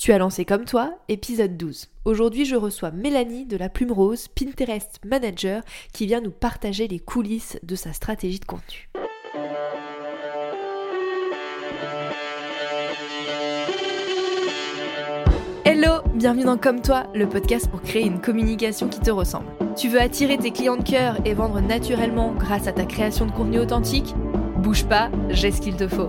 Tu as lancé comme toi, épisode 12. Aujourd'hui, je reçois Mélanie de la Plume Rose, Pinterest Manager, qui vient nous partager les coulisses de sa stratégie de contenu. Hello, bienvenue dans Comme toi, le podcast pour créer une communication qui te ressemble. Tu veux attirer tes clients de cœur et vendre naturellement grâce à ta création de contenu authentique? Bouge pas, j'ai ce qu'il te faut.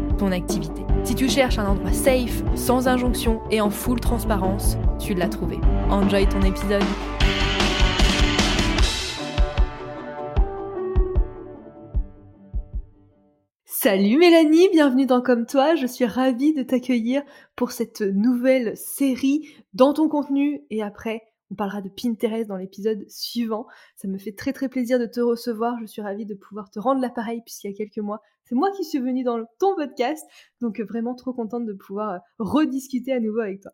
activité. Si tu cherches un endroit safe, sans injonction et en full transparence, tu l'as trouvé. Enjoy ton épisode. Salut Mélanie, bienvenue dans Comme toi. Je suis ravie de t'accueillir pour cette nouvelle série dans ton contenu et après on parlera de Pinterest dans l'épisode suivant. Ça me fait très très plaisir de te recevoir. Je suis ravie de pouvoir te rendre l'appareil puisqu'il y a quelques mois, c'est moi qui suis venue dans ton podcast. Donc vraiment trop contente de pouvoir euh, rediscuter à nouveau avec toi.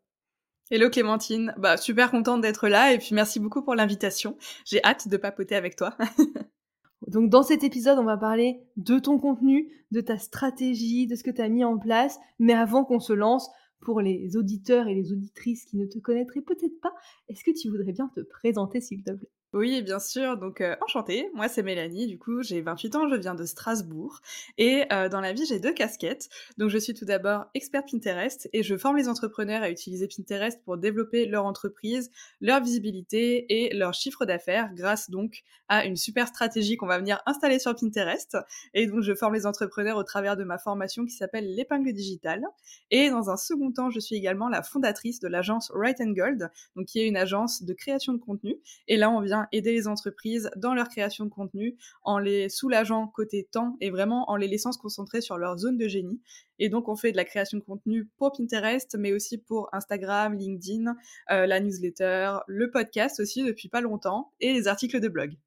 Hello Clémentine, bah super contente d'être là et puis merci beaucoup pour l'invitation. J'ai hâte de papoter avec toi. Donc dans cet épisode, on va parler de ton contenu, de ta stratégie, de ce que tu as mis en place. Mais avant qu'on se lance, pour les auditeurs et les auditrices qui ne te connaîtraient peut-être pas, est-ce que tu voudrais bien te présenter s'il te plaît? Oui, bien sûr. Donc, euh, enchantée. Moi, c'est Mélanie. Du coup, j'ai 28 ans. Je viens de Strasbourg. Et euh, dans la vie, j'ai deux casquettes. Donc, je suis tout d'abord experte Pinterest et je forme les entrepreneurs à utiliser Pinterest pour développer leur entreprise, leur visibilité et leur chiffre d'affaires grâce donc à une super stratégie qu'on va venir installer sur Pinterest. Et donc, je forme les entrepreneurs au travers de ma formation qui s'appelle l'épingle digitale. Et dans un second temps, je suis également la fondatrice de l'agence Right and Gold, donc qui est une agence de création de contenu. Et là, on vient aider les entreprises dans leur création de contenu en les soulageant côté temps et vraiment en les laissant se concentrer sur leur zone de génie. Et donc, on fait de la création de contenu pour Pinterest, mais aussi pour Instagram, LinkedIn, euh, la newsletter, le podcast aussi depuis pas longtemps et les articles de blog.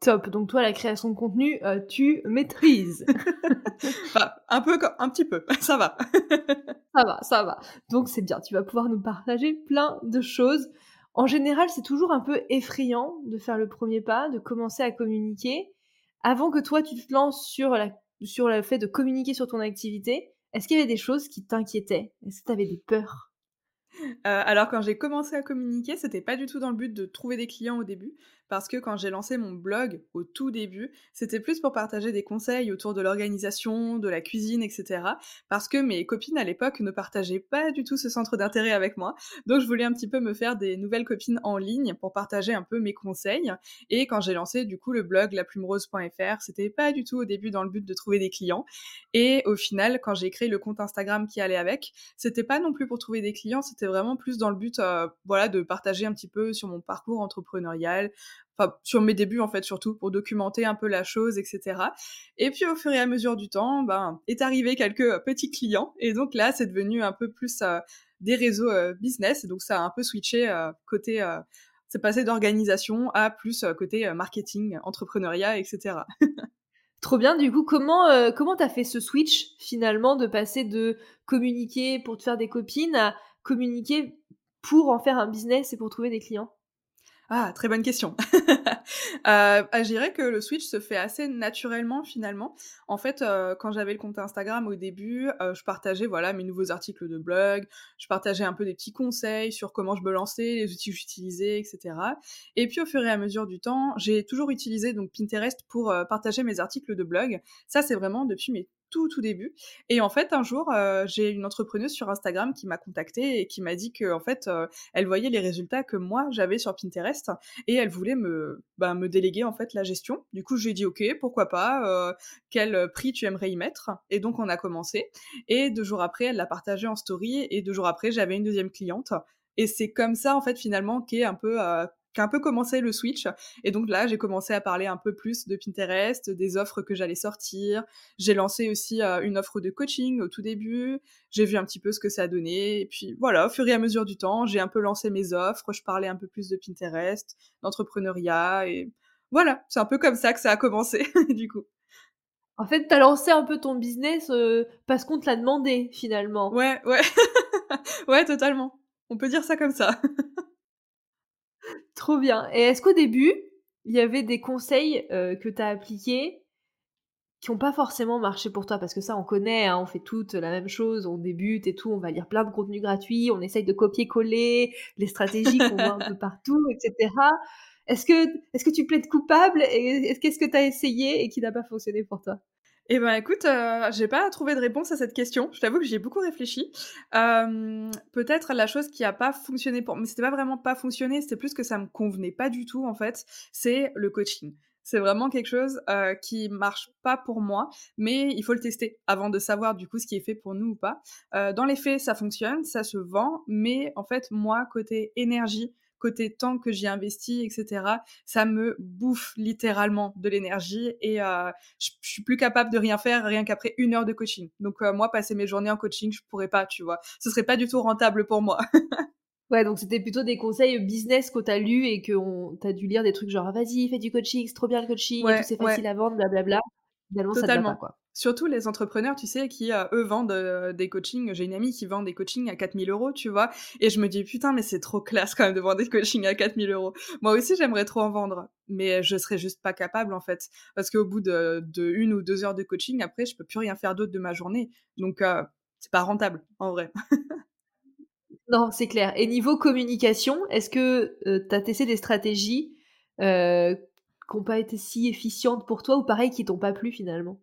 Top. Donc toi, la création de contenu, euh, tu maîtrises. enfin, un peu, un petit peu. Ça va. ça va, ça va. Donc c'est bien. Tu vas pouvoir nous partager plein de choses. En général, c'est toujours un peu effrayant de faire le premier pas, de commencer à communiquer. Avant que toi, tu te lances sur, sur le fait de communiquer sur ton activité, est-ce qu'il y avait des choses qui t'inquiétaient? Est-ce que tu avais des peurs? Euh, alors quand j'ai commencé à communiquer, c'était pas du tout dans le but de trouver des clients au début, parce que quand j'ai lancé mon blog au tout début, c'était plus pour partager des conseils autour de l'organisation, de la cuisine, etc. Parce que mes copines à l'époque ne partageaient pas du tout ce centre d'intérêt avec moi. Donc je voulais un petit peu me faire des nouvelles copines en ligne pour partager un peu mes conseils. Et quand j'ai lancé du coup le blog laplumerose.fr, c'était pas du tout au début dans le but de trouver des clients. Et au final, quand j'ai créé le compte Instagram qui allait avec, c'était pas non plus pour trouver des clients, c'était vraiment plus dans le but euh, voilà, de partager un petit peu sur mon parcours entrepreneurial, sur mes débuts en fait surtout pour documenter un peu la chose, etc. Et puis au fur et à mesure du temps, ben est arrivé quelques euh, petits clients et donc là c'est devenu un peu plus euh, des réseaux business donc ça a un peu switché côté c'est passé d'organisation à plus côté marketing, entrepreneuriat, etc. Trop bien. Du coup, comment euh, comment t'as fait ce switch finalement de passer de communiquer pour te faire des copines à communiquer pour en faire un business et pour trouver des clients ah, très bonne question. euh, bah, je dirais que le switch se fait assez naturellement finalement. En fait, euh, quand j'avais le compte Instagram au début, euh, je partageais voilà mes nouveaux articles de blog, je partageais un peu des petits conseils sur comment je me lançais, les outils que j'utilisais, etc. Et puis au fur et à mesure du temps, j'ai toujours utilisé donc Pinterest pour euh, partager mes articles de blog. Ça, c'est vraiment depuis mes tout tout début. Et en fait, un jour, euh, j'ai une entrepreneuse sur Instagram qui m'a contactée et qui m'a dit que en fait, euh, elle voyait les résultats que moi j'avais sur Pinterest et elle voulait me bah, me déléguer en fait la gestion. Du coup, j'ai dit ok, pourquoi pas. Euh, quel prix tu aimerais y mettre? Et donc on a commencé. Et deux jours après, elle l'a partagé en story et deux jours après, j'avais une deuxième cliente. Et c'est comme ça, en fait, finalement, qu'est un peu qu'a un peu commencé le switch. Et donc là, j'ai commencé à parler un peu plus de Pinterest, des offres que j'allais sortir. J'ai lancé aussi euh, une offre de coaching au tout début. J'ai vu un petit peu ce que ça a donné. Et puis voilà, au fur et à mesure du temps, j'ai un peu lancé mes offres. Je parlais un peu plus de Pinterest, d'entrepreneuriat et voilà, c'est un peu comme ça que ça a commencé, du coup. En fait, tu as lancé un peu ton business parce qu'on te l'a demandé finalement. Ouais, ouais. ouais, totalement. On peut dire ça comme ça. Trop bien. Et est-ce qu'au début, il y avait des conseils que tu as appliqués qui n'ont pas forcément marché pour toi? Parce que ça, on connaît, hein, on fait toutes la même chose, on débute et tout, on va lire plein de contenus gratuits, on essaye de copier-coller les stratégies qu'on voit un peu partout, etc. Est-ce que, est-ce que tu plaides coupable et qu'est-ce que tu as essayé et qui n'a pas fonctionné pour toi? Eh ben écoute, euh, j'ai pas trouvé de réponse à cette question. Je t'avoue que j'y ai beaucoup réfléchi. Euh, peut-être la chose qui a pas fonctionné pour, mais c'était pas vraiment pas fonctionné, c'était plus que ça me convenait pas du tout en fait. C'est le coaching. C'est vraiment quelque chose euh, qui marche pas pour moi, mais il faut le tester avant de savoir du coup ce qui est fait pour nous ou pas. Euh, dans les faits, ça fonctionne, ça se vend, mais en fait moi côté énergie, côté temps que j'y investis, etc., ça me bouffe littéralement de l'énergie et euh, je, suis plus capable de rien faire rien qu'après une heure de coaching. Donc euh, moi, passer mes journées en coaching, je pourrais pas, tu vois. Ce serait pas du tout rentable pour moi. ouais, donc c'était plutôt des conseils business que t'as lu et que t'as dû lire des trucs genre vas-y, fais du coaching, c'est trop bien le coaching, c'est facile à vendre, blablabla. Totalement. quoi. Surtout les entrepreneurs, tu sais, qui, euh, eux, vendent euh, des coachings. J'ai une amie qui vend des coachings à 4000 euros, tu vois. Et je me dis, putain, mais c'est trop classe quand même de vendre des coachings à 4000 euros. Moi aussi, j'aimerais trop en vendre. Mais je serais juste pas capable, en fait. Parce qu'au bout de, une ou deux heures de coaching, après, je peux plus rien faire d'autre de ma journée. Donc, euh, c'est pas rentable, en vrai. non, c'est clair. Et niveau communication, est-ce que tu as testé des stratégies qui n'ont pas été si efficientes pour toi ou pareil qui t'ont pas plu finalement?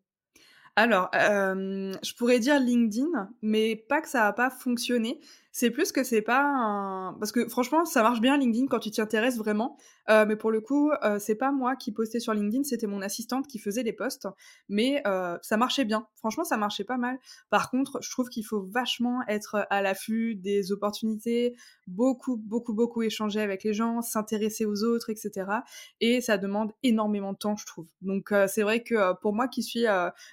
Alors, je pourrais dire LinkedIn, mais pas que ça n'a pas fonctionné. C'est plus que c'est pas un... Parce que franchement, ça marche bien LinkedIn quand tu t'y intéresses vraiment. Euh, mais pour le coup, euh, c'est pas moi qui postais sur LinkedIn, c'était mon assistante qui faisait les posts. Mais euh, ça marchait bien. Franchement, ça marchait pas mal. Par contre, je trouve qu'il faut vachement être à l'affût des opportunités, beaucoup, beaucoup, beaucoup échanger avec les gens, s'intéresser aux autres, etc. Et ça demande énormément de temps, je trouve. Donc c'est vrai que pour moi qui suis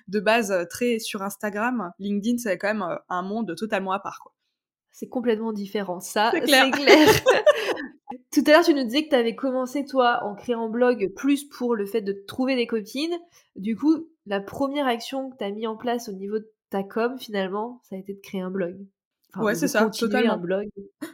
de base très sur Instagram, LinkedIn, c'est quand même un monde totalement à part. Quoi. C'est complètement différent. Ça, c'est clair. clair. Tout à l'heure, tu nous disais que tu avais commencé, toi, en créant un blog plus pour le fait de trouver des copines. Du coup, la première action que tu as mis en place au niveau de ta com, finalement, ça a été de créer un blog ouais, c'est ça, totalement. Un blog.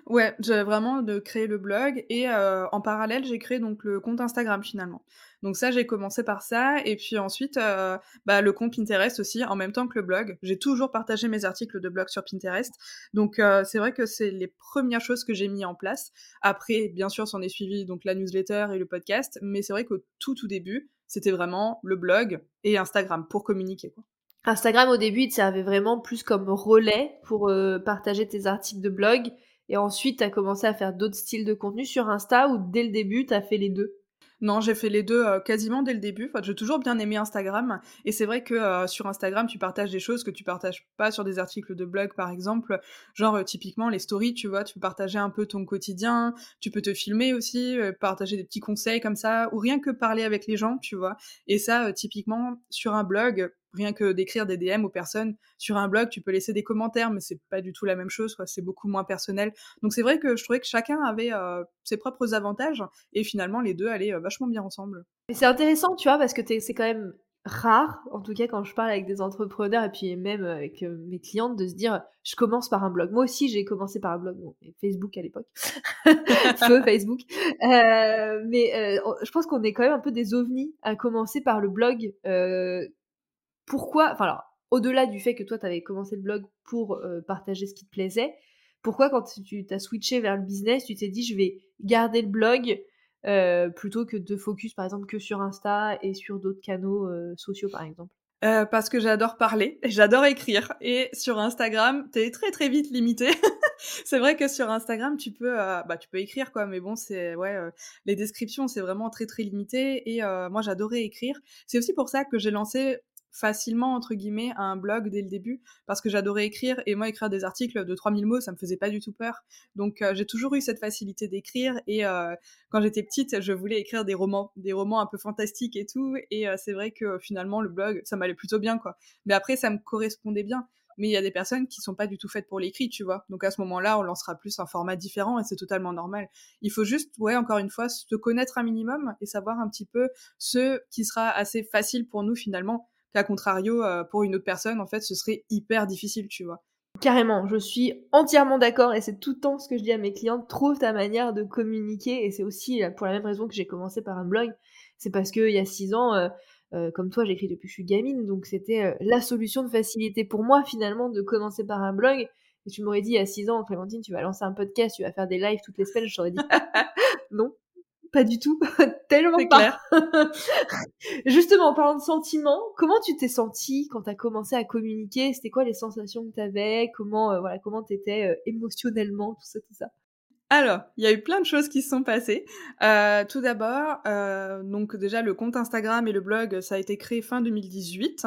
Ouais, j'ai vraiment de créer le blog et euh, en parallèle, j'ai créé donc le compte Instagram finalement. Donc ça, j'ai commencé par ça et puis ensuite, euh, bah, le compte Pinterest aussi en même temps que le blog. J'ai toujours partagé mes articles de blog sur Pinterest. Donc euh, c'est vrai que c'est les premières choses que j'ai mis en place. Après, bien sûr, s'en est suivi donc la newsletter et le podcast, mais c'est vrai qu'au tout tout début, c'était vraiment le blog et Instagram pour communiquer. Quoi. Instagram au début, il te servait vraiment plus comme relais pour euh, partager tes articles de blog. Et ensuite, tu as commencé à faire d'autres styles de contenu sur Insta ou dès le début, tu as fait les deux? Non, j'ai fait les deux euh, quasiment dès le début. J'ai toujours bien aimé Instagram. Et c'est vrai que euh, sur Instagram, tu partages des choses que tu partages pas sur des articles de blog, par exemple. Genre, typiquement, les stories, tu vois, tu peux partager un peu ton quotidien. Tu peux te filmer aussi, partager des petits conseils comme ça, ou rien que parler avec les gens, tu vois. Et ça, typiquement, sur un blog, rien que d'écrire des DM aux personnes sur un blog, tu peux laisser des commentaires, mais c'est pas du tout la même chose, C'est beaucoup moins personnel. Donc c'est vrai que je trouvais que chacun avait euh, ses propres avantages et finalement les deux allaient euh, vachement bien ensemble. c'est intéressant, tu vois, parce que c'est quand même rare, en tout cas quand je parle avec des entrepreneurs et puis même avec euh, mes clientes, de se dire je commence par un blog. Moi aussi j'ai commencé par un blog, Facebook à l'époque, feu Facebook. mais je pense qu'on est quand même un peu des ovnis à commencer par le blog pourquoi, enfin alors, au-delà du fait que toi, tu avais commencé le blog pour euh, partager ce qui te plaisait, pourquoi quand tu t'as switché vers le business, tu t'es dit je vais garder le blog euh, plutôt que de focus par exemple que sur Insta et sur d'autres canaux euh, sociaux par exemple? Parce que j'adore parler, j'adore écrire, et sur Instagram, t'es très très vite limité. c'est vrai que sur Instagram, tu peux, bah, tu peux écrire quoi, mais bon, c'est ouais, les descriptions, c'est vraiment très très limité. Et moi, j'adorais écrire. C'est aussi pour ça que j'ai lancé facilement entre guillemets un blog dès le début parce que j'adorais écrire et moi écrire des articles de 3000 mots ça me faisait pas du tout peur donc euh, j'ai toujours eu cette facilité d'écrire et euh, quand j'étais petite je voulais écrire des romans des romans un peu fantastiques et tout et euh, c'est vrai que finalement le blog ça m'allait plutôt bien quoi mais après ça me correspondait bien mais il y a des personnes qui sont pas du tout faites pour l'écrit, tu vois. Donc à ce moment-là, on lancera plus un format différent et c'est totalement normal. Il faut juste, ouais, encore une fois, se connaître un minimum et savoir un petit peu ce qui sera assez facile pour nous finalement, qu'à contrario, euh, pour une autre personne, en fait, ce serait hyper difficile, tu vois. Carrément, je suis entièrement d'accord et c'est tout le temps ce que je dis à mes clients, trouve ta manière de communiquer et c'est aussi pour la même raison que j'ai commencé par un blog, c'est parce qu'il y a six ans, euh, euh, comme toi j'écris depuis que je suis gamine, donc c'était la solution de facilité pour moi finalement de commencer par un blog. Et tu m'aurais dit il y a six ans, Clémentine, tu vas lancer un podcast, tu vas faire des lives toutes les semaines, je t'aurais dit non, pas du tout, tellement pas. Clair. Justement, en parlant de sentiments, comment tu t'es senti quand tu as commencé à communiquer? C'était quoi les sensations que tu avais Comment euh, voilà, comment t'étais euh, émotionnellement, tout ça, tout ça? Alors, il y a eu plein de choses qui se sont passées. Euh, tout d'abord, donc déjà le compte Instagram et le blog, ça a été créé fin 2018.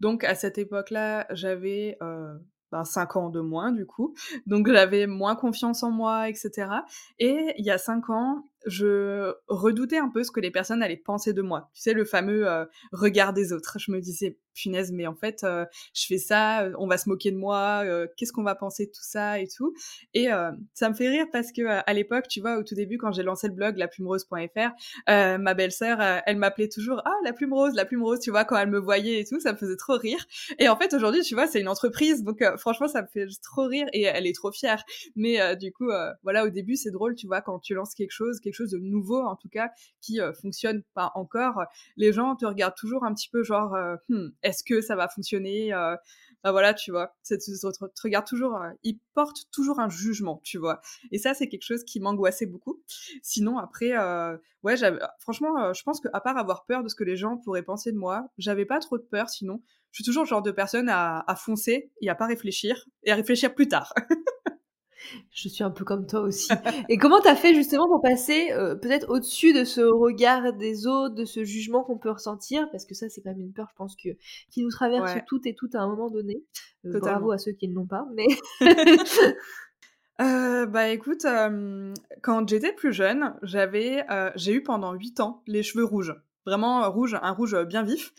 Donc à cette époque-là, j'avais ben, 5 ans de moins du coup. Donc j'avais moins confiance en moi, etc. Et il y a 5 ans, je redoutais un peu ce que les personnes allaient penser de moi. Tu sais, le fameux euh, regard des autres. Je me disais, punaise, mais en fait, euh, je fais ça, euh, on va se moquer de moi, qu'est-ce qu'on va penser de tout ça et tout. Et ça me fait rire parce que à l'époque, tu vois, au tout début, quand j'ai lancé le blog laplumerose.fr, ma belle-sœur, elle m'appelait toujours, ah, la plume rose, la plume rose, tu vois, quand elle me voyait et tout, ça me faisait trop rire. Et en fait, aujourd'hui, tu vois, c'est une entreprise, donc franchement, ça me fait trop rire et elle est trop fière. Mais du coup, voilà, au début, c'est drôle, tu vois, quand tu lances quelque chose, quelque chose de nouveau en tout cas qui euh, fonctionne pas encore, les gens te regardent toujours un petit peu genre euh, hmm, est-ce que ça va fonctionner euh, voilà, tu vois, te, te regarde toujours, ils portent toujours un jugement, tu vois. Et ça, c'est quelque chose qui m'angoissait beaucoup. Sinon, après, ouais, franchement, je pense qu'à part avoir peur de ce que les gens pourraient penser de moi, j'avais pas trop de peur. Sinon, je suis toujours le genre de personne à foncer et à pas réfléchir et à réfléchir plus tard. Je suis un peu comme toi aussi. Et comment t'as fait justement pour passer euh, peut-être au-dessus de ce regard des autres, de ce jugement qu'on peut ressentir? Parce que ça, c'est quand même une peur, je pense, que, qui nous traverse toutes et toutes à un moment donné. Euh, bravo à ceux qui ne l'ont pas. Mais euh, bah écoute, quand j'étais plus jeune, j'avais, j'ai eu pendant 8 ans les cheveux rouges. Vraiment rouge, un rouge bien vif.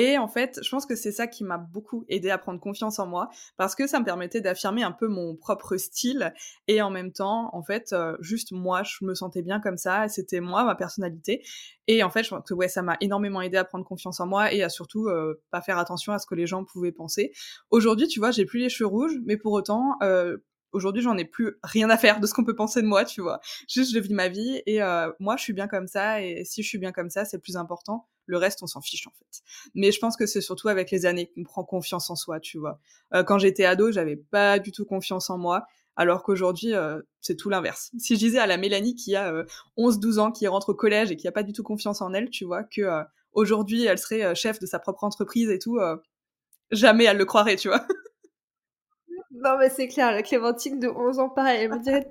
Et en fait, je pense que c'est ça qui m'a beaucoup aidé à prendre confiance en moi parce que ça me permettait d'affirmer un peu mon propre style et en même temps, en fait, euh, juste moi, je me sentais bien comme ça, c'était moi, ma personnalité. Et en fait, je pense que ouais, ça m'a énormément aidé à prendre confiance en moi et à surtout euh, pas faire attention à ce que les gens pouvaient penser. Aujourd'hui, tu vois, j'ai plus les cheveux rouges, mais pour autant, euh, aujourd'hui j'en ai plus rien à faire de ce qu'on peut penser de moi tu vois juste je vis ma vie et moi je suis bien comme ça et si je suis bien comme ça c'est plus important le reste on s'en fiche en fait. Mais je pense que c'est surtout avec les années qu'on prend confiance en soi tu vois. Euh, quand j'étais ado j'avais pas du tout confiance en moi alors qu'aujourd'hui euh, c'est tout l'inverse. Si je disais à la Mélanie qui a 11-12 ans qui rentre au collège et qui a pas du tout confiance en elle tu vois que aujourd'hui elle serait chef de sa propre entreprise et tout jamais elle le croirait tu vois. Non, mais c'est clair, la Clémentine de 11 ans, pareil, elle me dirait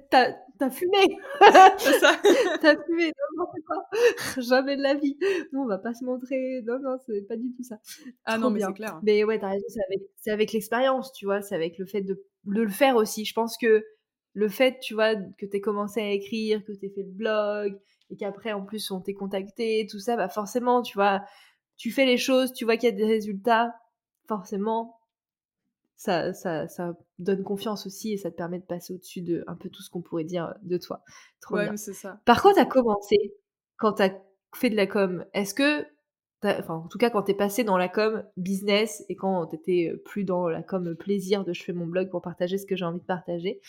T'as, fumé C'est ça T'as fumé Non, non, c'est pas. Jamais de la vie. Non, on va pas se montrer. Non, non, c'est pas du tout ça. Ah non, mais c'est clair. Mais ouais, t'as raison, c'est avec, c'est avec l'expérience, tu vois, c'est avec le fait de, de le faire aussi. Je pense que le fait, tu vois, que t'aies commencé à écrire, que t'aies fait le blog, et qu'après, en plus, on t'ait contacté, tout ça, bah forcément, tu vois, tu fais les choses, tu vois qu'il y a des résultats, forcément, ça, ça, ça donne confiance aussi et ça te permet de passer au-dessus de un peu tout ce qu'on pourrait dire de toi. Trop ouais, c'est ça. Par contre, tu as commencé quand tu as fait de la com. Est-ce que, enfin, en tout cas, quand tu es passé dans la com business et quand tu étais plus dans la com plaisir de je fais mon blog pour partager ce que j'ai envie de partager,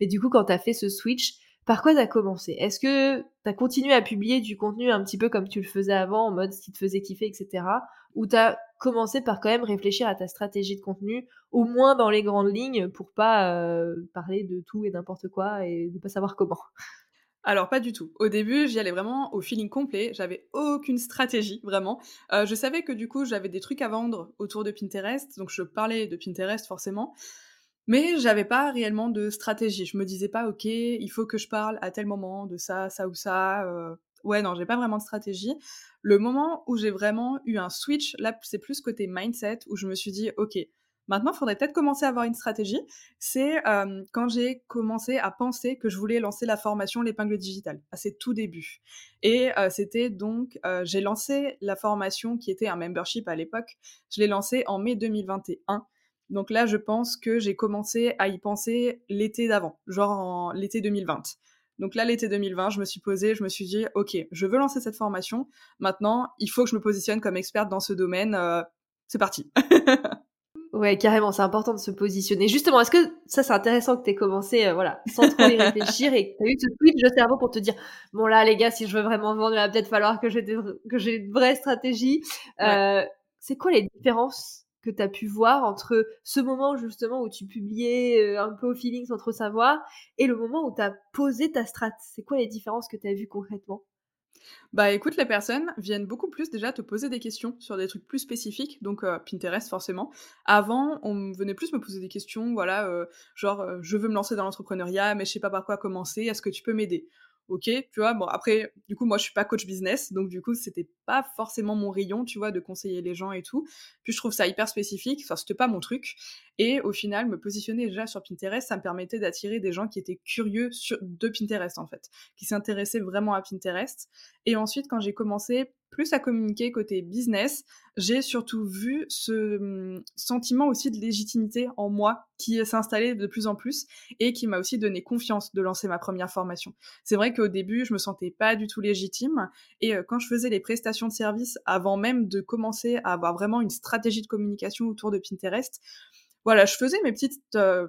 mais du coup, quand tu as fait ce switch, par quoi tu as commencé? Est-ce que tu as continué à publier du contenu un petit peu comme tu le faisais avant, en mode ce qui te faisait kiffer, etc. Ou tu as commencé par quand même réfléchir à ta stratégie de contenu, au moins dans les grandes lignes, pour pas euh, parler de tout et n'importe quoi et ne pas savoir comment alors pas du tout. Au début, j'y allais vraiment au feeling complet. J'avais aucune stratégie vraiment. Euh, je savais que du coup, j'avais des trucs à vendre autour de Pinterest, donc je parlais de Pinterest forcément. Mais j'avais pas réellement de stratégie. Je me disais pas, ok, il faut que je parle à tel moment de ça, ça ou ça. Euh. Ouais, non, j'ai pas vraiment de stratégie. Le moment où j'ai vraiment eu un switch, là, c'est plus côté mindset, où je me suis dit, ok, maintenant, il faudrait peut-être commencer à avoir une stratégie. C'est quand j'ai commencé à penser que je voulais lancer la formation L'épingle digitale, à ses tout débuts. Et c'était donc, j'ai lancé la formation qui était un membership à l'époque, je l'ai lancé en mai 2021. Donc là, je pense que j'ai commencé à y penser l'été d'avant, genre en l'été 2020. Donc là, l'été 2020, je me suis posée, je me suis dit, ok, je veux lancer cette formation. Maintenant, il faut que je me positionne comme experte dans ce domaine. Euh, c'est parti. Ouais, carrément, c'est important de se positionner. Justement, est-ce que ça c'est intéressant que tu aies commencé euh, voilà, sans trop y réfléchir et que tu as eu ce switch de cerveau pour te dire bon là les gars, si je veux vraiment vendre, il va peut-être falloir que j'ai que j'ai une vraie stratégie. Euh, c'est quoi les différences que tu as pu voir entre ce moment justement où tu publiais euh, un peu au feeling sans trop savoir et le moment où tu as posé ta strat. C'est quoi les différences que tu as vues concrètement? Bah écoute, les personnes viennent beaucoup plus déjà te poser des questions sur des trucs plus spécifiques, donc euh, Pinterest forcément. Avant, on venait plus me poser des questions, voilà, euh, genre je veux me lancer dans l'entrepreneuriat, mais je sais pas par quoi commencer, est-ce que tu peux m'aider? Ok, tu vois, bon après, du coup, moi je suis pas coach business, donc du coup, c'était pas forcément mon rayon, tu vois, de conseiller les gens et tout. Puis je trouve ça hyper spécifique, enfin, c'était pas mon truc. Et au final, me positionner déjà sur Pinterest, ça me permettait d'attirer des gens qui étaient curieux de Pinterest, en fait, qui s'intéressaient vraiment à Pinterest. Et ensuite, quand j'ai commencé plus à communiquer côté business, j'ai surtout vu ce hum, sentiment aussi de légitimité en moi qui s'est installé de plus en plus et qui m'a aussi donné confiance de lancer ma première formation. C'est vrai qu'au début, je me sentais pas du tout légitime et euh, quand je faisais les prestations de service avant même de commencer à avoir vraiment une stratégie de communication autour de Pinterest, voilà, je faisais mes petites euh,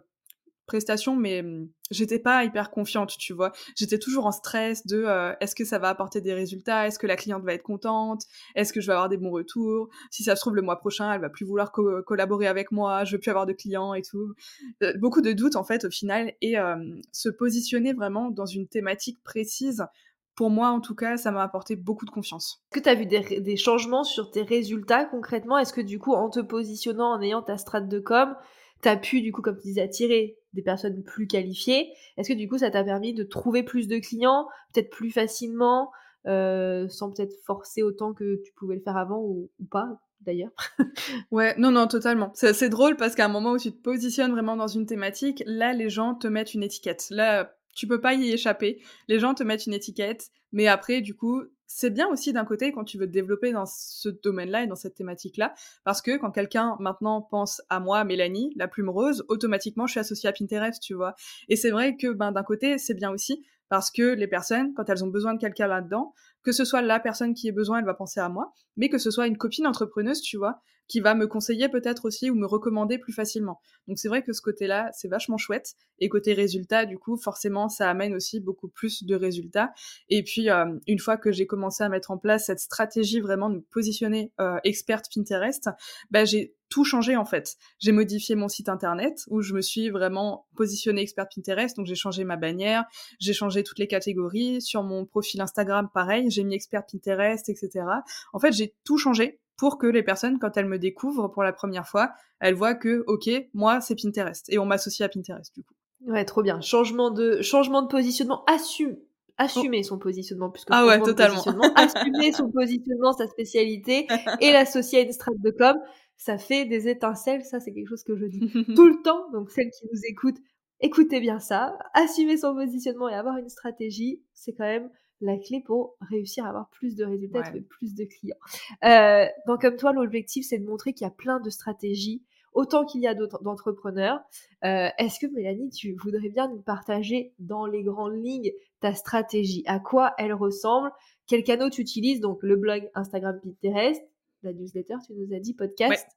prestations, mais mmh, j'étais pas hyper confiante, tu vois. J'étais toujours en stress de est-ce que ça va apporter des résultats, est-ce que la cliente va être contente, est-ce que je vais avoir des bons retours? Si ça se trouve le mois prochain, elle va plus vouloir collaborer avec moi, je veux plus avoir de clients et tout. Beaucoup de doutes en fait au final et se positionner vraiment dans une thématique précise. Pour moi, en tout cas, ça m'a apporté beaucoup de confiance. Est-ce que tu as vu des, des changements sur tes résultats concrètement? Est-ce que du coup, en te positionnant, en ayant ta strate de com, tu as pu, du coup, comme tu disais, attirer des personnes plus qualifiées. Est-ce que du coup, ça t'a permis de trouver plus de clients, peut-être plus facilement, euh, sans peut-être forcer autant que tu pouvais le faire avant ou, pas d'ailleurs? Ouais, non, non, totalement. C'est assez drôle parce qu'à un moment où tu te positionnes vraiment dans une thématique, là, les gens te mettent une étiquette. Là, tu peux pas y échapper. Les gens te mettent une étiquette, mais après, du coup, c'est bien aussi d'un côté quand tu veux te développer dans ce domaine-là et dans cette thématique-là, parce que quand quelqu'un maintenant pense à moi, Mélanie, la plume rose, automatiquement je suis associée à Pinterest, tu vois. Et c'est vrai que ben d'un côté c'est bien aussi parce que les personnes, quand elles ont besoin de quelqu'un là-dedans, que ce soit la personne qui ait besoin, elle va penser à moi, mais que ce soit une copine entrepreneuse, tu vois, qui va me conseiller peut-être aussi ou me recommander plus facilement. Donc c'est vrai que ce côté-là, c'est vachement chouette. Et côté résultat, du coup, forcément, ça amène aussi beaucoup plus de résultats. Et puis, euh, une fois que j'ai commencé à mettre en place cette stratégie vraiment de me positionner euh, experte Pinterest, bah, j'ai tout changé en fait. J'ai modifié mon site internet où je me suis vraiment positionnée experte Pinterest, donc j'ai changé ma bannière, j'ai changé toutes les catégories. Sur mon profil Instagram, pareil, j'ai mis experte Pinterest, etc. En fait, j'ai tout changé pour que les personnes, quand elles me découvrent pour la première fois, elles voient que, ok, moi, c'est Pinterest. Et on m'associe à Pinterest, du coup. Ouais, trop bien. Changement de, changement de positionnement. Assume, assumer oh. son positionnement plus ah ouais, totalement. assumer son positionnement, sa spécialité et l'associer à une strate de com, ça fait des étincelles. Ça, c'est quelque chose que je dis tout le temps. Donc, celles qui nous écoutent, écoutez bien ça. Assumer son positionnement et avoir une stratégie, c'est quand même la clé pour réussir à avoir plus de résultats, et plus de clients. Euh, donc comme toi, l'objectif, c'est de montrer qu'il y a plein de stratégies, autant qu'il y a d'entrepreneurs. Euh, est-ce que Mélanie, tu voudrais bien nous partager dans les grandes lignes ta stratégie? À quoi elle ressemble? Quels canaux tu utilises? Donc le blog, Instagram, Pinterest, la newsletter, tu nous as dit, podcast.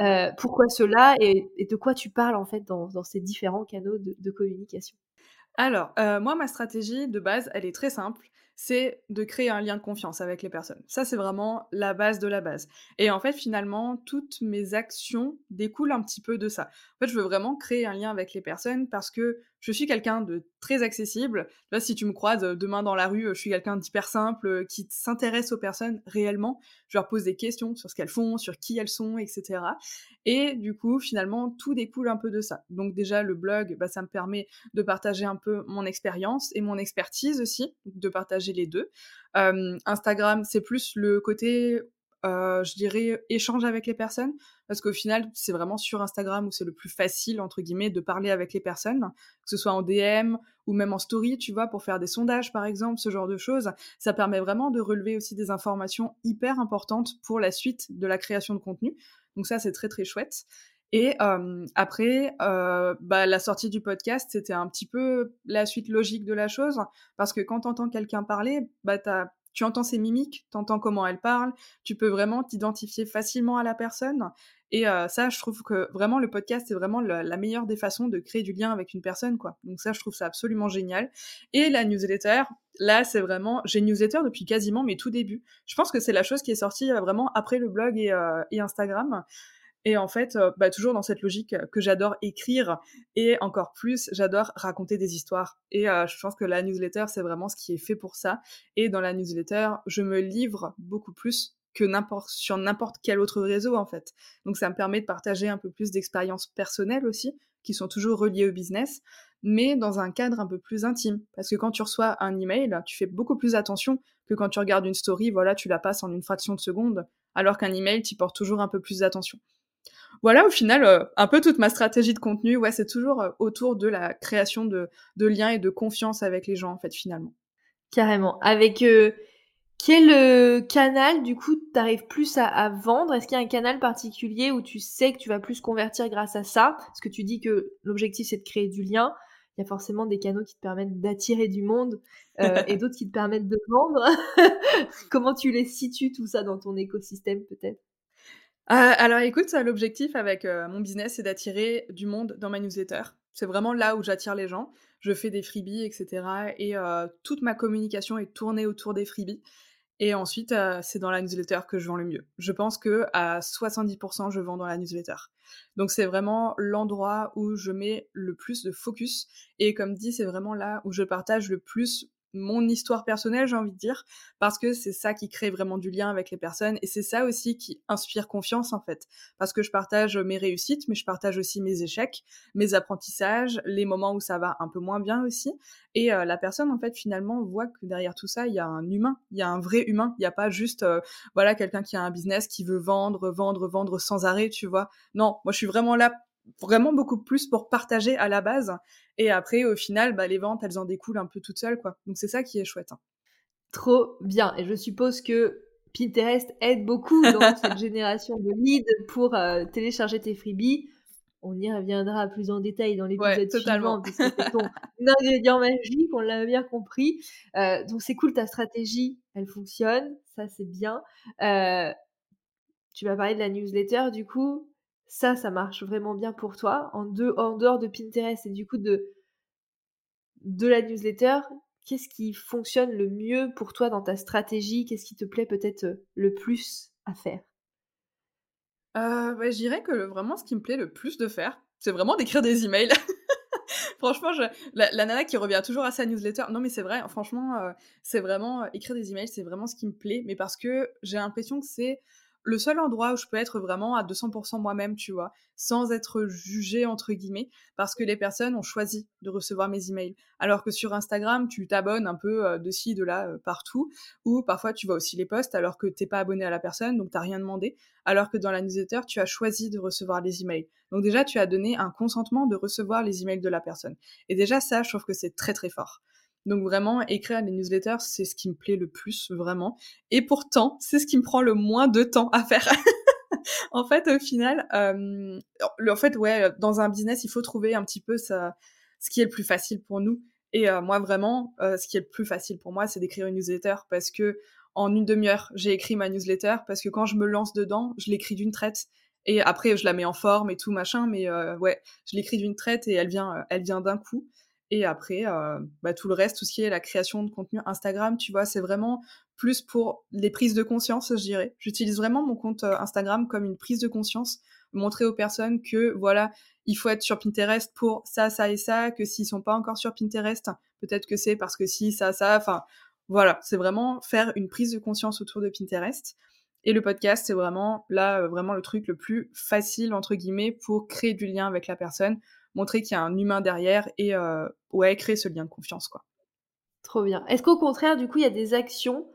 Euh, pourquoi cela et, de quoi tu parles en fait dans, ces différents canaux de, communication? Alors, moi, ma stratégie de base, elle est très simple c'est de créer un lien de confiance avec les personnes. Ça, c'est vraiment la base de la base. Et en fait, finalement, toutes mes actions découlent un petit peu de ça. En fait, je veux vraiment créer un lien avec les personnes parce que je suis quelqu'un de très accessible. Si tu me croises euh, demain dans la rue, euh, je suis quelqu'un d'hyper simple, euh, qui s'intéresse aux personnes réellement. Je leur pose des questions sur ce qu'elles font, sur qui elles sont, etc. Et du coup, finalement, tout découle un peu de ça. Donc déjà, le blog, bah, ça me permet de partager un peu mon expérience et mon expertise aussi, de partager les deux. Instagram, c'est plus le côté je dirais, échange avec les personnes, parce qu'au final, c'est vraiment sur Instagram où c'est le plus facile, entre guillemets, de parler avec les personnes, que ce soit en DM ou même en story, tu vois, pour faire des sondages, par exemple, ce genre de choses. Ça permet vraiment de relever aussi des informations hyper importantes pour la suite de la création de contenu. Donc ça, c'est très très chouette. Et après, bah, la sortie du podcast, c'était un petit peu la suite logique de la chose, parce que quand tu entends quelqu'un parler, bah, tu entends ses mimiques, tu entends comment elle parle, tu peux vraiment t'identifier facilement à la personne. Et ça, je trouve que vraiment le podcast, c'est vraiment la, meilleure des façons de créer du lien avec une personne, quoi. Donc ça, je trouve ça absolument génial. Et la newsletter, là, c'est vraiment... J'ai newsletter depuis quasiment mes tout débuts. Je pense que c'est la chose qui est sortie vraiment après le blog et, et Instagram. Et en fait, euh, bah, toujours dans cette logique que j'adore écrire et encore plus, j'adore raconter des histoires. Et euh, je pense que la newsletter, c'est vraiment ce qui est fait pour ça. Et dans la newsletter, je me livre beaucoup plus que sur n'importe quel autre réseau en fait. Donc ça me permet de partager un peu plus d'expériences personnelles aussi, qui sont toujours reliées au business, mais dans un cadre un peu plus intime. Parce que quand tu reçois un email, tu fais beaucoup plus attention que quand tu regardes une story, voilà, tu la passes en une fraction de seconde, alors qu'un email, tu portes toujours un peu plus d'attention voilà, au final, euh, un peu toute ma stratégie de contenu, ouais, c'est toujours euh, autour de la création de, liens et de confiance avec les gens, en fait, finalement. Carrément. Avec euh, quel canal, du coup, tu arrives plus à, vendre? Est-ce qu'il y a un canal particulier où tu sais que tu vas plus convertir grâce à ça? Parce que tu dis que l'objectif, c'est de créer du lien. Il y a forcément des canaux qui te permettent d'attirer du monde et d'autres qui te permettent de vendre. Comment tu les situes, tout ça, dans ton écosystème, peut-être? Euh, alors écoute, l'objectif avec euh, mon business, c'est d'attirer du monde dans ma newsletter. C'est vraiment là où j'attire les gens. Je fais des freebies, etc. Et euh, toute ma communication est tournée autour des freebies. Et ensuite, c'est dans la newsletter que je vends le mieux. Je pense que à 70%, je vends dans la newsletter. Donc c'est vraiment l'endroit où je mets le plus de focus. Et comme dit, c'est vraiment là où je partage le plus mon histoire personnelle, j'ai envie de dire, parce que c'est ça qui crée vraiment du lien avec les personnes et c'est ça aussi qui inspire confiance en fait. Parce que je partage mes réussites, mais je partage aussi mes échecs, mes apprentissages, les moments où ça va un peu moins bien aussi. Et euh, la personne en fait finalement voit que derrière tout ça, il y a un humain, il y a un vrai humain. Il n'y a pas juste euh, voilà quelqu'un qui a un business qui veut vendre, vendre, vendre sans arrêt, tu vois. Non, moi je suis vraiment là vraiment beaucoup plus pour partager à la base. Et après, au final, bah, les ventes, elles en découlent un peu toutes seules, quoi. Donc c'est ça qui est chouette. Hein. Trop bien. Et je suppose que Pinterest aide beaucoup dans cette génération de leads pour euh, télécharger tes freebies. On y reviendra plus en détail dans l'épisode ouais, suivant, puisque c'est ton ingrédient magique, on l'a bien compris. Euh, donc c'est cool, ta stratégie, elle fonctionne, ça c'est bien. Euh, tu vas parler de la newsletter, du coup, ça, ça marche vraiment bien pour toi. En, en dehors de Pinterest et du coup de, de la newsletter, qu'est-ce qui fonctionne le mieux pour toi dans ta stratégie? Qu'est-ce qui te plaît peut-être euh, le plus à faire? Euh, bah, Je dirais que vraiment ce qui me plaît le plus de faire, c'est vraiment d'écrire des emails. franchement, la, nana qui revient toujours à sa newsletter. Non, mais c'est vrai, franchement, euh, c'est vraiment écrire des emails, c'est vraiment ce qui me plaît. Mais parce que j'ai l'impression que c'est le seul endroit où je peux être vraiment à 200% moi-même, tu vois, sans être jugée entre guillemets, parce que les personnes ont choisi de recevoir mes emails. Alors que sur Instagram, tu t'abonnes un peu euh, de ci, de là, euh, partout, ou parfois tu vois aussi les posts alors que t'es pas abonné à la personne, donc t'as rien demandé, alors que dans la newsletter, tu as choisi de recevoir les emails. Donc déjà, tu as donné un consentement de recevoir les emails de la personne. Et déjà, ça, je trouve que c'est très très fort. Donc vraiment, écrire des newsletters, c'est ce qui me plaît le plus, vraiment. Et pourtant, c'est ce qui me prend le moins de temps à faire. en fait, au final, euh, en fait, ouais, dans un business, il faut trouver un petit peu ça, ce qui est le plus facile pour nous. Et euh, moi, vraiment, euh, ce qui est le plus facile pour moi, c'est d'écrire une newsletter parce que en une demi-heure, j'ai écrit ma newsletter parce que quand je me lance dedans, je l'écris d'une traite. Et après, je la mets en forme et tout machin, mais ouais, je l'écris d'une traite et elle vient, elle vient d'un coup. Et après, euh, bah, tout le reste, tout ce qui est la création de contenu Instagram, tu vois, c'est vraiment plus pour les prises de conscience, je dirais. J'utilise vraiment mon compte euh, Instagram comme une prise de conscience, montrer aux personnes que, voilà, il faut être sur Pinterest pour ça, ça et ça, que s'ils sont pas encore sur Pinterest, peut-être que c'est parce que si, ça, ça, enfin, voilà, c'est vraiment faire une prise de conscience autour de Pinterest. Et le podcast, c'est vraiment là, euh, vraiment le truc le plus facile, entre guillemets, pour créer du lien avec la personne, montrer qu'il y a un humain derrière et euh, ouais, créer ce lien de confiance. quoi. Trop bien. Est-ce qu'au contraire, du coup, il y a des actions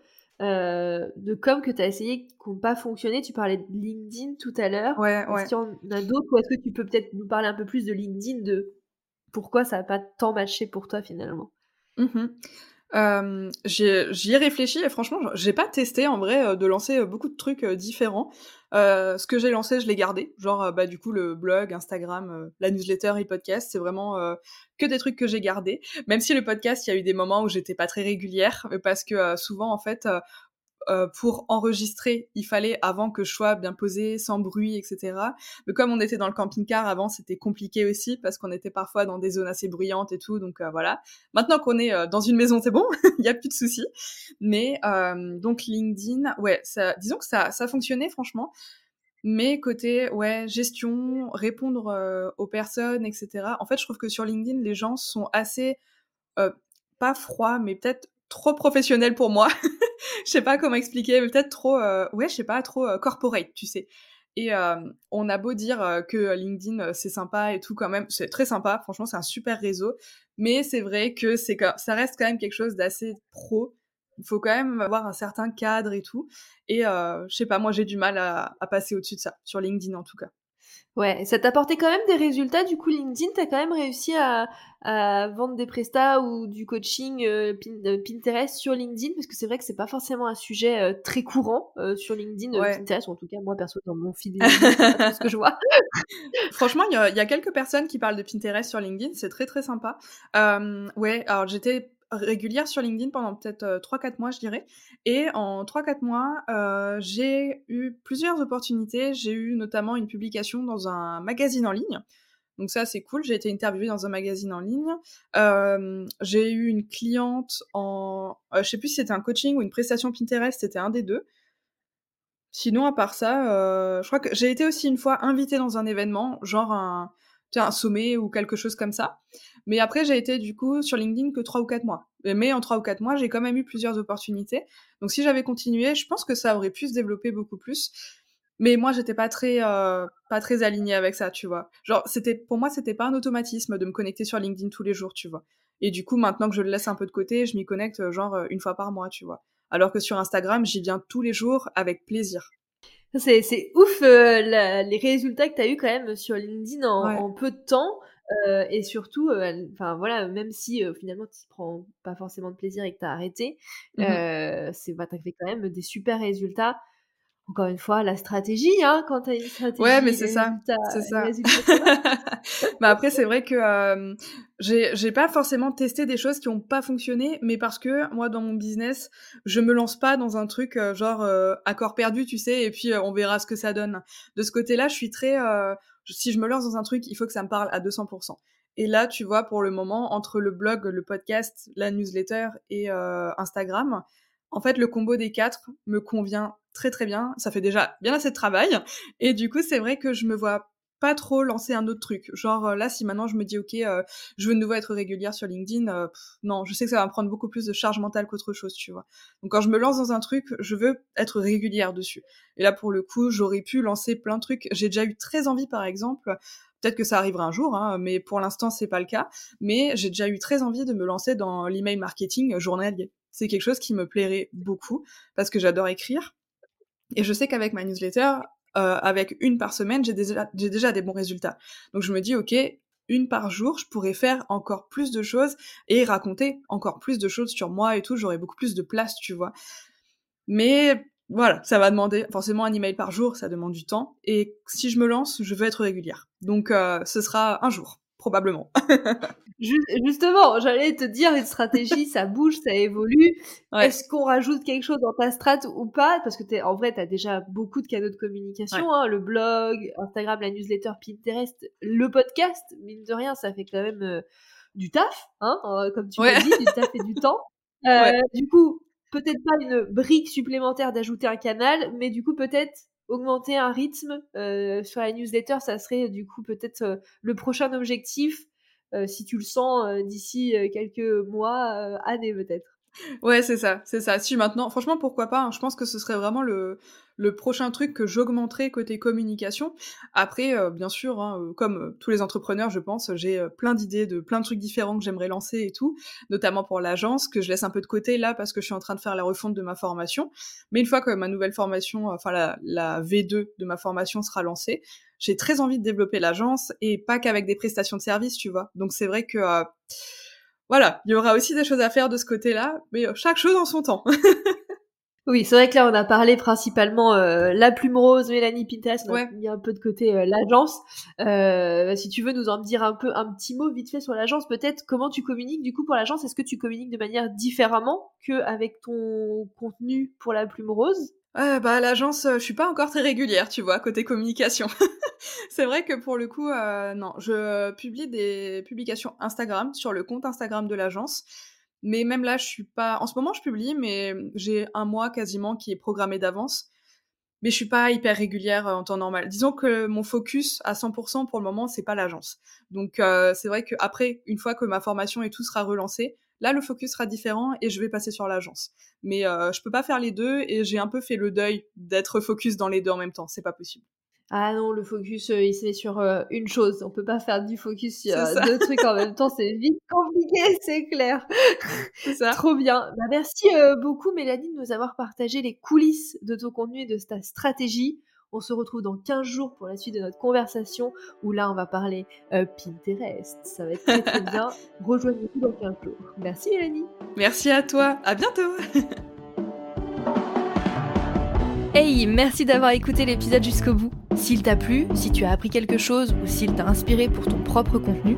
euh, de com que tu as essayé qui n'ont pas fonctionné? Tu parlais de LinkedIn tout à l'heure. Ouais, est-ce qu'il y en a d'autres ou est-ce que tu peux peut-être nous parler un peu plus de LinkedIn, de pourquoi ça n'a pas tant matché pour toi finalement? Mmh j'y ai réfléchi et franchement, j'ai pas testé en vrai de lancer beaucoup de trucs différents. Ce que j'ai lancé, je l'ai gardé. Genre, bah, du coup, le blog, Instagram, la newsletter et podcast, c'est vraiment que des trucs que j'ai gardés. Même si le podcast, il y a eu des moments où j'étais pas très régulière, parce que souvent, en fait, euh, pour enregistrer, il fallait avant que je sois bien posée, sans bruit, etc. Mais comme on était dans le camping-car avant, c'était compliqué aussi parce qu'on était parfois dans des zones assez bruyantes et tout. Donc euh, voilà. Maintenant qu'on est euh, dans une maison, c'est bon, il y a plus de soucis. Mais donc LinkedIn, ouais, disons que ça, ça fonctionnait franchement. Mais côté ouais gestion, répondre aux personnes, etc. En fait, je trouve que sur LinkedIn, les gens sont assez pas froids, mais peut-être trop professionnels pour moi. je sais pas comment expliquer, mais peut-être trop, euh, ouais, je sais pas, trop euh, corporate, tu sais. Et euh, on a beau dire que LinkedIn c'est sympa et tout quand même, c'est très sympa, franchement c'est un super réseau, mais c'est vrai que c'est ça reste quand même quelque chose d'assez pro. Il faut quand même avoir un certain cadre et tout. Et je sais pas, moi j'ai du mal à passer au-dessus de ça, sur LinkedIn en tout cas. Ouais, ça t'a apporté quand même des résultats. Du coup, LinkedIn, t'as quand même réussi à, à, vendre des prestats ou du coaching euh, euh, Pinterest sur LinkedIn, parce que c'est vrai que c'est pas forcément un sujet euh, très courant sur LinkedIn, Pinterest, ou en tout cas moi perso dans mon feed, ce que je vois. Franchement, il y, y, a quelques personnes qui parlent de Pinterest sur LinkedIn, c'est très très sympa. ouais, alors j'étais régulière sur LinkedIn pendant peut-être 3-4 mois, je dirais. Et en 3-4 mois, euh, j'ai eu plusieurs opportunités. J'ai eu notamment une publication dans un magazine en ligne. Donc ça, c'est cool. J'ai été interviewée dans un magazine en ligne. Euh, j'ai eu une cliente en... Euh, je sais plus si c'était un coaching ou une prestation Pinterest, c'était un des deux. Sinon, à part ça, je crois que j'ai été aussi une fois invitée dans un événement, genre un, un sommet ou quelque chose comme ça. Mais après, j'ai été du coup sur LinkedIn que 3 ou 4 mois. Mais en 3 ou 4 mois, j'ai quand même eu plusieurs opportunités. Donc si j'avais continué, je pense que ça aurait pu se développer beaucoup plus. Mais moi, j'étais pas très, euh, pas très alignée avec ça, tu vois. Genre, c'était, pour moi, c'était pas un automatisme de me connecter sur LinkedIn tous les jours, tu vois. Et du coup, maintenant que je le laisse un peu de côté, je m'y connecte euh, genre euh, une fois par mois, tu vois. Alors que sur Instagram, j'y viens tous les jours avec plaisir. C'est ouf les résultats que tu as eu quand même sur LinkedIn en peu de temps. Euh, et surtout, euh, enfin voilà, même si euh, finalement tu prends pas forcément de plaisir et que tu as arrêté, mmh c'est bah, tu as fait quand même des super résultats. Encore une fois, la stratégie, hein, quand tu as une stratégie. Ouais, mais c'est ça. C'est ça. mais après, c'est vrai que j'ai pas forcément testé des choses qui ont pas fonctionné, mais parce que moi, dans mon business, je me lance pas dans un truc genre accord perdu, tu sais, et puis on verra ce que ça donne. De ce côté-là, je suis très si je me lance dans un truc, il faut que ça me parle à 200%. Et là, tu vois, pour le moment, entre le blog, le podcast, la newsletter et euh, Instagram, en fait, le combo des quatre me convient très très bien. Ça fait déjà bien assez de travail. Et du coup, c'est vrai que je me vois pas trop lancer un autre truc. Genre euh, là, si maintenant je me dis ok, euh, je veux de nouveau être régulière sur LinkedIn, non, je sais que ça va me prendre beaucoup plus de charge mentale qu'autre chose, tu vois. Donc quand je me lance dans un truc, je veux être régulière dessus. Et là, pour le coup, j'aurais pu lancer plein de trucs. J'ai déjà eu très envie, par exemple. Peut-être que ça arrivera un jour, hein, mais pour l'instant c'est pas le cas. Mais j'ai déjà eu très envie de me lancer dans l'email marketing journalier. C'est quelque chose qui me plairait beaucoup parce que j'adore écrire. Et je sais qu'avec ma newsletter, euh, avec une par semaine, j'ai déjà, des bons résultats. Donc je me dis, ok, une par jour, je pourrais faire encore plus de choses et raconter encore plus de choses sur moi et tout. J'aurais beaucoup plus de place, tu vois. Mais voilà, ça va demander forcément un email par jour, ça demande du temps. Et si je me lance, je veux être régulière. Donc euh, ce sera un jour probablement. Justement, j'allais te dire une stratégie, ça bouge, ça évolue. Est-ce qu'on rajoute quelque chose dans ta strat ou pas? Parce que es, en vrai, tu as déjà beaucoup de canaux de communication, hein, le blog, Instagram, la newsletter, Pinterest, le podcast. Mine de rien, ça fait quand même euh, du taf, hein, euh, comme tu l'as dit, du taf et du temps. Euh, du coup, peut-être pas une brique supplémentaire d'ajouter un canal, mais du coup peut-être augmenter un rythme euh, sur la newsletter, ça serait du coup peut-être euh, le prochain objectif, euh, si tu le sens d'ici quelques mois, années peut-être. Ouais, c'est ça, c'est ça. Si maintenant, franchement, pourquoi pas hein. Je pense que ce serait vraiment le, le prochain truc que j'augmenterais côté communication. Après, euh, bien sûr, hein, euh, comme euh, tous les entrepreneurs, je pense, j'ai plein d'idées de plein de trucs différents que j'aimerais lancer et tout, notamment pour l'agence, que je laisse un peu de côté là parce que je suis en train de faire la refonte de ma formation. Mais une fois que ma nouvelle formation, enfin la, la V2 de ma formation sera lancée, j'ai très envie de développer l'agence et pas qu'avec des prestations de services, tu vois. Donc c'est vrai que voilà, il y aura aussi des choses à faire de ce côté-là, mais chaque chose en son temps. Oui, c'est vrai que là, on a parlé principalement euh, la plume rose, Mélanie Pinterest, on a mis un peu de côté euh, l'agence. Euh, si tu veux nous en dire un peu, un petit mot vite fait sur l'agence, peut-être comment tu communiques du coup pour l'agence Est-ce que tu communiques de manière différemment qu'avec ton contenu pour la plume rose? Bah l'agence, je suis pas encore très régulière, tu vois, côté communication. c'est vrai que pour le coup, non, je publie des publications Instagram sur le compte Instagram de l'agence. Mais même là, je suis pas. En ce moment, je publie, mais j'ai un mois quasiment qui est programmé d'avance. Mais je suis pas hyper régulière euh, en temps normal. Disons que mon focus à 100% pour le moment, c'est pas l'agence. Donc euh, c'est vrai qu'après, une fois que ma formation et tout sera relancé, là le focus sera différent et je vais passer sur l'agence. Mais euh, je peux pas faire les deux et j'ai un peu fait le deuil d'être focus dans les deux en même temps. C'est pas possible ah non, le focus, euh, il se met sur euh, une chose. On peut pas faire du focus sur euh, deux trucs en même temps. C'est vite compliqué, c'est clair. Ça. Trop bien. Bah, merci beaucoup, Mélanie, de nous avoir partagé les coulisses de ton contenu et de ta stratégie. On se retrouve dans 15 jours pour la suite de notre conversation où là, on va parler Pinterest. Ça va être très très bien. Rejoignez-nous dans 15 jours. Merci, Mélanie. Merci à toi. À bientôt. Hey, merci d'avoir écouté l'épisode jusqu'au bout. S'il t'a plu, si tu as appris quelque chose ou s'il t'a inspiré pour ton propre contenu,